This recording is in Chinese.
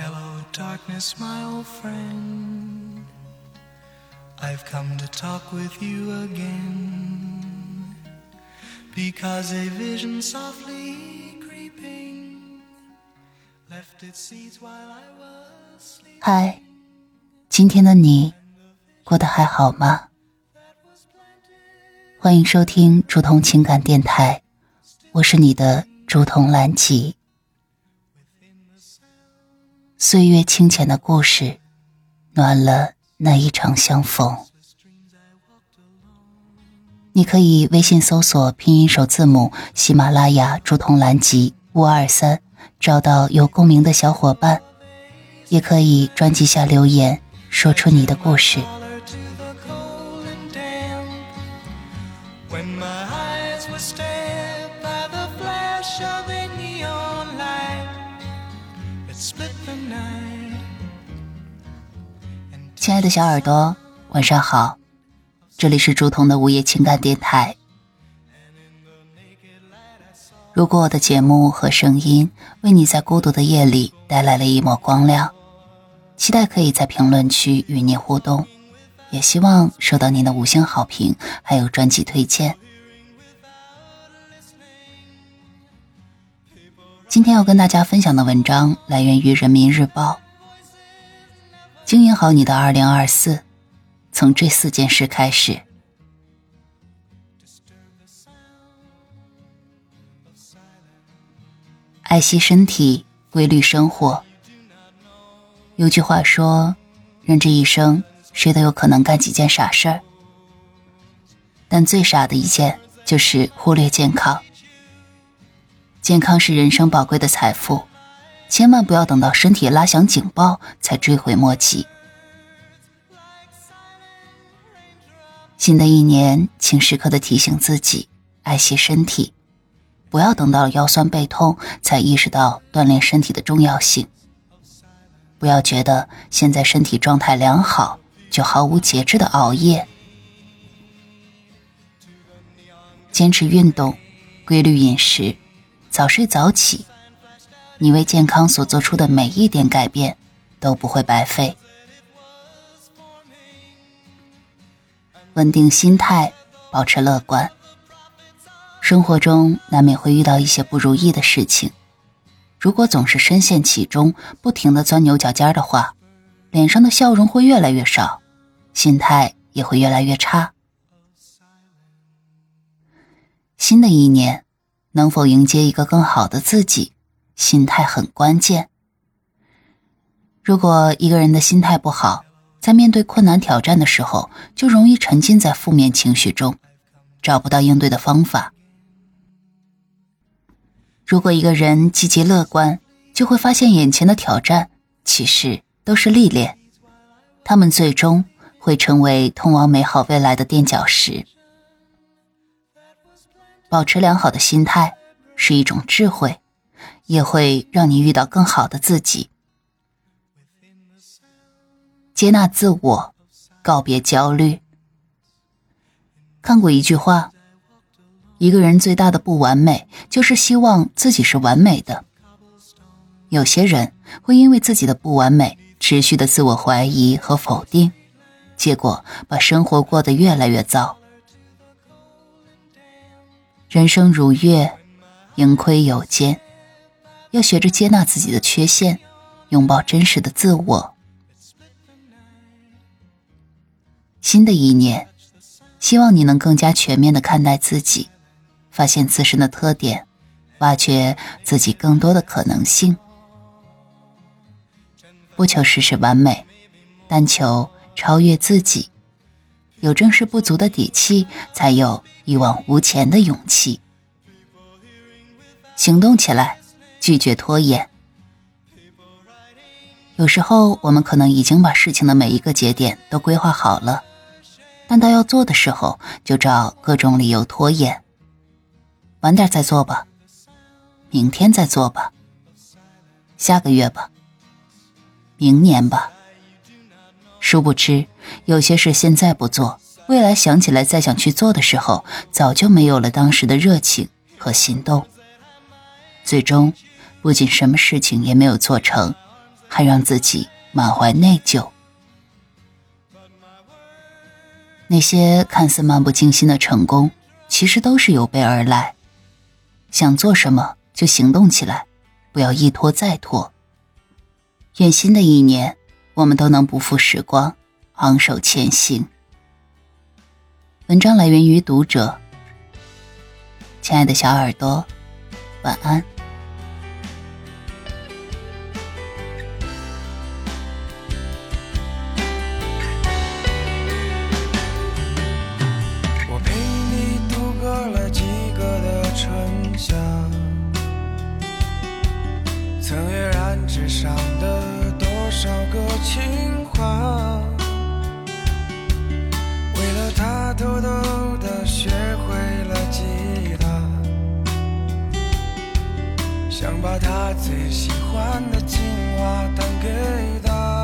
Hello, darkness, my old friend. I've come to talk with you again. Because a vision softly creeping left its seeds while I was sleeping. 嗨，今天的你过得还好吗？欢迎收听竹筒情感电台，我是你的竹筒兰吉。岁月清浅的故事，暖了那一场相逢。你可以微信搜索拼音首字母喜马拉雅竹筒蓝集五二三，找到有共鸣的小伙伴，也可以专辑下留言，说出你的故事。爱的小耳朵，晚上好，这里是竹筒的午夜情感电台。如果我的节目和声音为你在孤独的夜里带来了一抹光亮，期待可以在评论区与你互动，也希望收到您的五星好评，还有专辑推荐。今天要跟大家分享的文章来源于人民日报。经营好你的二零二四，从这四件事开始。爱惜身体，规律生活。有句话说，人这一生，谁都有可能干几件傻事儿，但最傻的一件就是忽略健康。健康是人生宝贵的财富。千万不要等到身体拉响警报才追悔莫及。新的一年，请时刻的提醒自己爱惜身体，不要等到了腰酸背痛才意识到锻炼身体的重要性。不要觉得现在身体状态良好就毫无节制的熬夜，坚持运动，规律饮食，早睡早起。你为健康所做出的每一点改变都不会白费。稳定心态，保持乐观。生活中难免会遇到一些不如意的事情，如果总是深陷其中，不停的钻牛角尖的话，脸上的笑容会越来越少，心态也会越来越差。新的一年，能否迎接一个更好的自己？心态很关键。如果一个人的心态不好，在面对困难挑战的时候，就容易沉浸在负面情绪中，找不到应对的方法。如果一个人积极乐观，就会发现眼前的挑战其实都是历练，他们最终会成为通往美好未来的垫脚石。保持良好的心态是一种智慧。也会让你遇到更好的自己。接纳自我，告别焦虑。看过一句话：一个人最大的不完美，就是希望自己是完美的。有些人会因为自己的不完美，持续的自我怀疑和否定，结果把生活过得越来越糟。人生如月，盈亏有间。要学着接纳自己的缺陷，拥抱真实的自我。新的一年，希望你能更加全面的看待自己，发现自身的特点，挖掘自己更多的可能性。不求事事完美，但求超越自己。有正视不足的底气，才有一往无前的勇气。行动起来！拒绝拖延。有时候，我们可能已经把事情的每一个节点都规划好了，但到要做的时候，就找各种理由拖延。晚点再做吧，明天再做吧，下个月吧，明年吧。殊不知，有些事现在不做，未来想起来再想去做的时候，早就没有了当时的热情和心动。最终，不仅什么事情也没有做成，还让自己满怀内疚。那些看似漫不经心的成功，其实都是有备而来。想做什么就行动起来，不要一拖再拖。愿新的一年，我们都能不负时光，昂首前行。文章来源于读者，亲爱的小耳朵，晚安。想把他最喜欢的情话弹给他。